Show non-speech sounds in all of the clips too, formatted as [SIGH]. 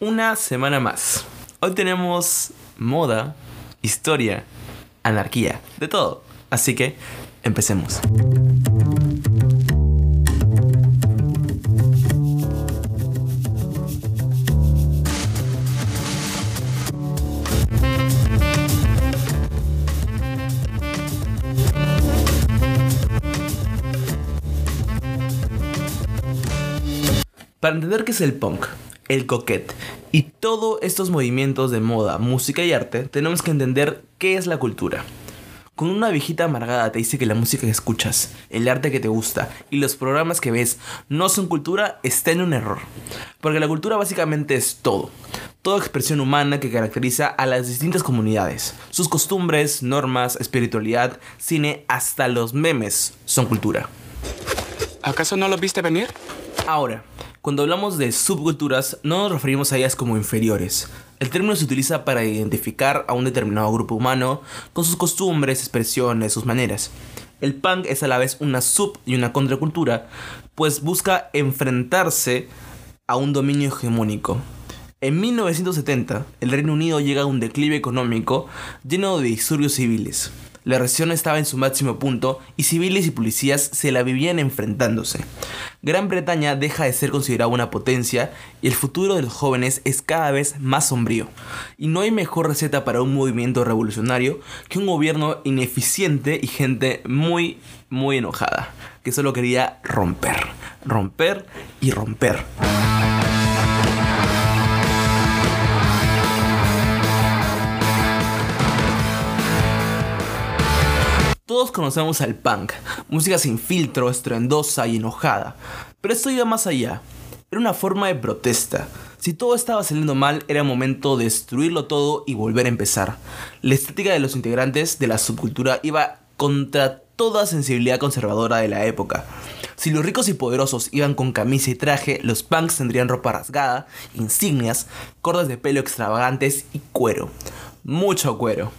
Una semana más. Hoy tenemos moda, historia, anarquía, de todo. Así que empecemos. Para entender qué es el punk, el coquette y todos estos movimientos de moda, música y arte, tenemos que entender qué es la cultura. Cuando una viejita amargada te dice que la música que escuchas, el arte que te gusta y los programas que ves no son cultura, está en un error. Porque la cultura básicamente es todo. Toda expresión humana que caracteriza a las distintas comunidades. Sus costumbres, normas, espiritualidad, cine, hasta los memes son cultura. ¿Acaso no lo viste venir? Ahora, cuando hablamos de subculturas, no nos referimos a ellas como inferiores. El término se utiliza para identificar a un determinado grupo humano con sus costumbres, expresiones, sus maneras. El punk es a la vez una sub y una contracultura, pues busca enfrentarse a un dominio hegemónico. En 1970, el Reino Unido llega a un declive económico lleno de disturbios civiles. La región estaba en su máximo punto y civiles y policías se la vivían enfrentándose. Gran Bretaña deja de ser considerada una potencia y el futuro de los jóvenes es cada vez más sombrío. Y no hay mejor receta para un movimiento revolucionario que un gobierno ineficiente y gente muy, muy enojada, que solo quería romper, romper y romper. Todos conocemos al punk, música sin filtro, estruendosa y enojada, pero esto iba más allá. Era una forma de protesta. Si todo estaba saliendo mal, era momento de destruirlo todo y volver a empezar. La estética de los integrantes de la subcultura iba contra toda sensibilidad conservadora de la época. Si los ricos y poderosos iban con camisa y traje, los punks tendrían ropa rasgada, insignias, cordas de pelo extravagantes y cuero. Mucho cuero.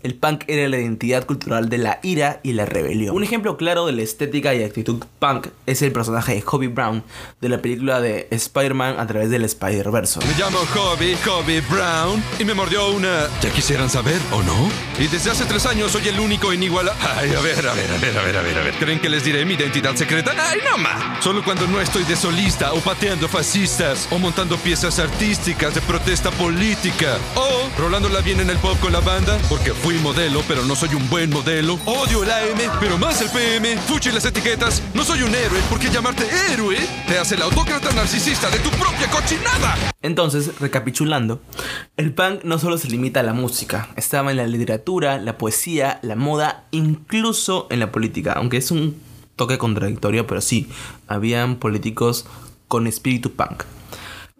El punk era la identidad cultural de la ira y la rebelión. Un ejemplo claro de la estética y actitud punk es el personaje de Hobie Brown de la película de Spider-Man a través del Spider-Verse. Me llamo Hobie, Hobie Brown, y me mordió una... ¿Ya quisieran saber o no? Y desde hace tres años soy el único inigualable... Ay, a ver, a ver, a ver, a ver, a ver, a ver. ¿Creen que les diré mi identidad secreta? ¡Ay, no más! Solo cuando no estoy de solista, o pateando fascistas, o montando piezas artísticas de protesta política, o rolándola bien en el pop con la banda, porque fui modelo, pero no soy un buen modelo. Odio el AM, pero más el PM. Fuchi las etiquetas. No soy un héroe, porque llamarte héroe te hace el autócrata narcisista de tu propia cochinada. Entonces, recapitulando, el punk no solo se limita a la música, estaba en la literatura, la poesía, la moda, incluso en la política, aunque es un toque contradictorio, pero sí, habían políticos con espíritu punk.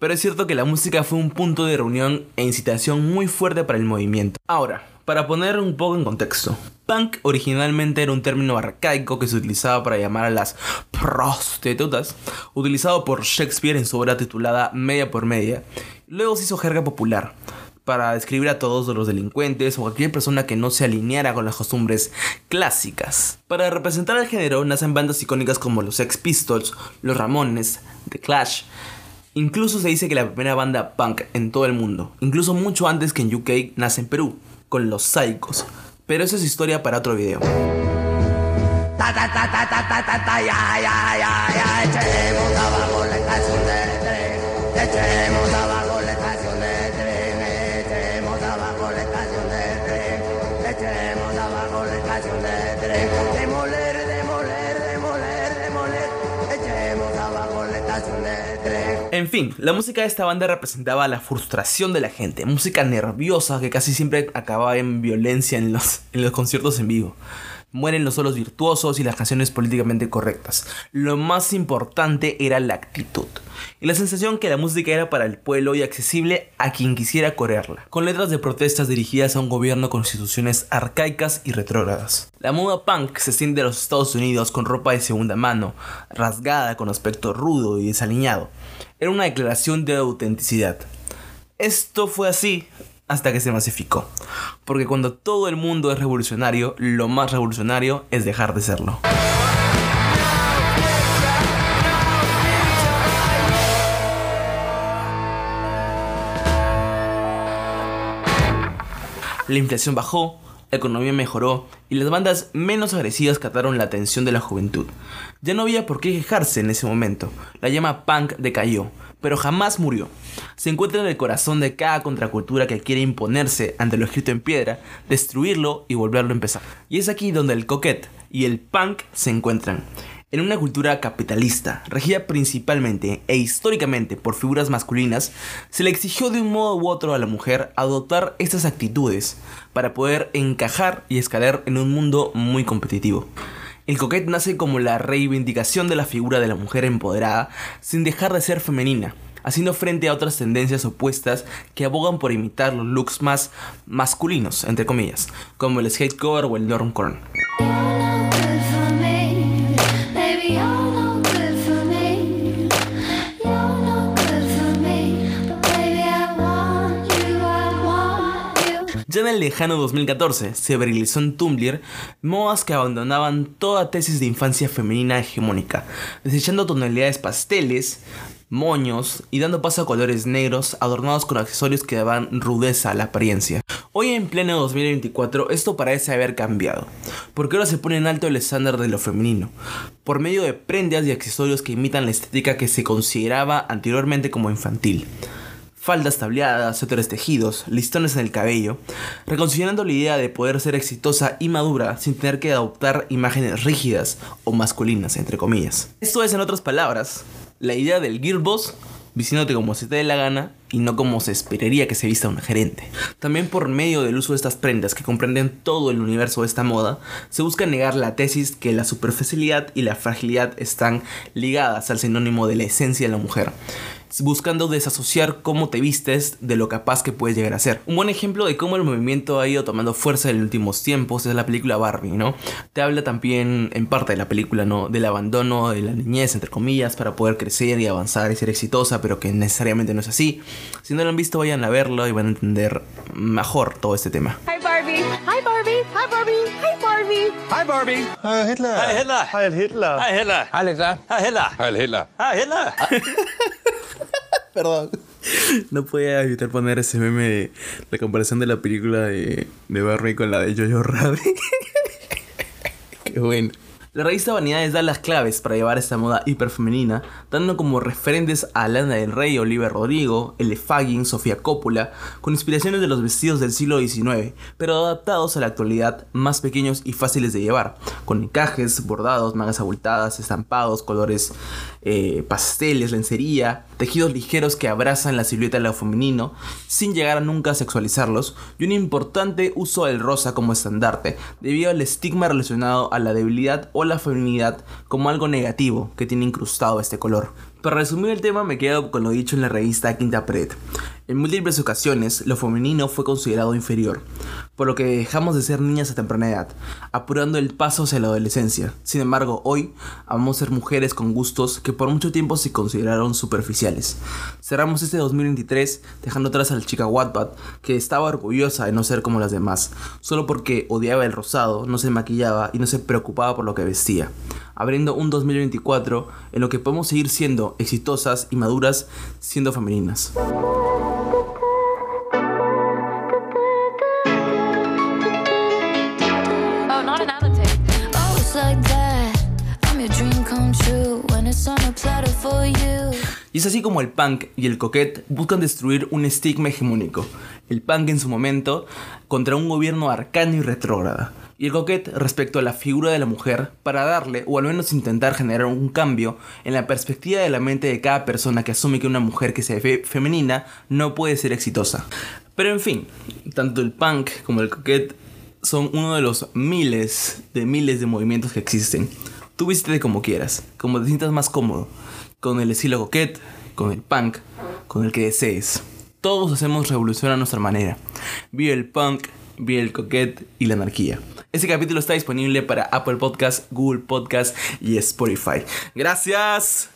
Pero es cierto que la música fue un punto de reunión e incitación muy fuerte para el movimiento. Ahora, para poner un poco en contexto, punk originalmente era un término arcaico que se utilizaba para llamar a las prostitutas, utilizado por Shakespeare en su obra titulada Media por Media. Luego se hizo jerga popular para describir a todos los delincuentes o cualquier persona que no se alineara con las costumbres clásicas. Para representar al género nacen bandas icónicas como los Sex Pistols, los Ramones, The Clash, Incluso se dice que la primera banda punk en todo el mundo, incluso mucho antes que en UK, nace en Perú, con los Psychos. Pero eso es historia para otro video. En fin, la música de esta banda representaba la frustración de la gente, música nerviosa que casi siempre acababa en violencia en los, en los conciertos en vivo. Mueren los solos virtuosos y las canciones políticamente correctas. Lo más importante era la actitud. Y la sensación que la música era para el pueblo y accesible a quien quisiera correrla. Con letras de protestas dirigidas a un gobierno con instituciones arcaicas y retrógradas. La moda punk se extiende a los Estados Unidos con ropa de segunda mano, rasgada con aspecto rudo y desaliñado. Era una declaración de autenticidad. Esto fue así hasta que se masificó. Porque cuando todo el mundo es revolucionario, lo más revolucionario es dejar de serlo. La inflación bajó, la economía mejoró y las bandas menos agresivas captaron la atención de la juventud. Ya no había por qué quejarse en ese momento, la llama punk decayó, pero jamás murió. Se encuentra en el corazón de cada contracultura que quiere imponerse ante lo escrito en piedra, destruirlo y volverlo a empezar. Y es aquí donde el coquette y el punk se encuentran. En una cultura capitalista, regida principalmente e históricamente por figuras masculinas, se le exigió de un modo u otro a la mujer adoptar estas actitudes para poder encajar y escalar en un mundo muy competitivo. El coquette nace como la reivindicación de la figura de la mujer empoderada sin dejar de ser femenina, haciendo frente a otras tendencias opuestas que abogan por imitar los looks más masculinos, entre comillas, como el skatecore o el normcore. En el lejano 2014 se viralizó en Tumblr modas que abandonaban toda tesis de infancia femenina hegemónica, desechando tonalidades pasteles, moños y dando paso a colores negros adornados con accesorios que daban rudeza a la apariencia. Hoy en pleno 2024 esto parece haber cambiado, porque ahora se pone en alto el estándar de lo femenino, por medio de prendas y accesorios que imitan la estética que se consideraba anteriormente como infantil faldas tableadas, suéteres tejidos, listones en el cabello, reconsiderando la idea de poder ser exitosa y madura sin tener que adoptar imágenes rígidas o masculinas, entre comillas. Esto es, en otras palabras, la idea del girlboss vistiéndote como se te dé la gana y no como se esperaría que se vista un gerente. También por medio del uso de estas prendas que comprenden todo el universo de esta moda, se busca negar la tesis que la superficialidad y la fragilidad están ligadas al sinónimo de la esencia de la mujer buscando desasociar cómo te vistes de lo capaz que puedes llegar a ser. Un buen ejemplo de cómo el movimiento ha ido tomando fuerza en los últimos tiempos es la película Barbie, ¿no? Te habla también en parte de la película, ¿no? Del abandono de la niñez, entre comillas, para poder crecer y avanzar y ser exitosa, pero que necesariamente no es así. Si no lo han visto, vayan a verlo y van a entender mejor todo este tema. Hi Barbie. Hi Barbie. Hi Barbie. Hi Barbie. Hi Barbie. Hi Hitler. Hi Hitler. Hi Hitler. Hi Hitler. Alexa. Hi Hitler. Hi Hitler. Hi Hitler. [LAUGHS] Perdón. No podía evitar poner ese meme de la comparación de la película de, de Barbie con la de Jojo Rabbit. [LAUGHS] Qué bueno. La revista Vanidades da las claves para llevar esta moda hiperfemenina, dando como referentes a Lana del Rey, Oliver Rodrigo, L. Fagin, Sofía Coppola, con inspiraciones de los vestidos del siglo XIX, pero adaptados a la actualidad, más pequeños y fáciles de llevar, con encajes, bordados, mangas abultadas, estampados, colores eh, pasteles, lencería, tejidos ligeros que abrazan la silueta de lo femenino, sin llegar a nunca sexualizarlos, y un importante uso del rosa como estandarte, debido al estigma relacionado a la debilidad o la feminidad como algo negativo que tiene incrustado este color. Para resumir el tema me quedo con lo dicho en la revista Quinta Pred. En múltiples ocasiones lo femenino fue considerado inferior, por lo que dejamos de ser niñas a temprana edad, apurando el paso hacia la adolescencia. Sin embargo, hoy amamos ser mujeres con gustos que por mucho tiempo se consideraron superficiales. Cerramos este 2023 dejando atrás a la chica Wattpad, que estaba orgullosa de no ser como las demás, solo porque odiaba el rosado, no se maquillaba y no se preocupaba por lo que vestía abriendo un 2024 en lo que podemos seguir siendo exitosas y maduras siendo femeninas. Y es así como el punk y el coquette buscan destruir un estigma hegemónico. El punk en su momento contra un gobierno arcano y retrógrada y el coquette respecto a la figura de la mujer para darle o al menos intentar generar un cambio en la perspectiva de la mente de cada persona que asume que una mujer que se ve femenina no puede ser exitosa. Pero en fin, tanto el punk como el coquette son uno de los miles de miles de movimientos que existen. Tú vístete como quieras, como te sientas más cómodo, con el estilo coquette, con el punk, con el que desees. Todos hacemos revolución a nuestra manera. Vive el punk, vive el coquette y la anarquía. Este capítulo está disponible para Apple Podcast, Google Podcast y Spotify. Gracias.